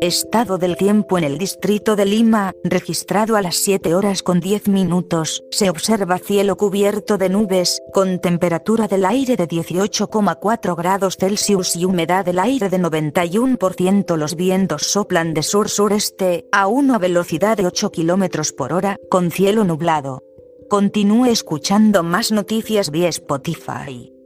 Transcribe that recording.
Estado del tiempo en el distrito de Lima, registrado a las 7 horas con 10 minutos, se observa cielo cubierto de nubes, con temperatura del aire de 18,4 grados Celsius y humedad del aire de 91%. Los vientos soplan de sur-sureste, a una velocidad de 8 km por hora, con cielo nublado. Continúe escuchando más noticias vía Spotify.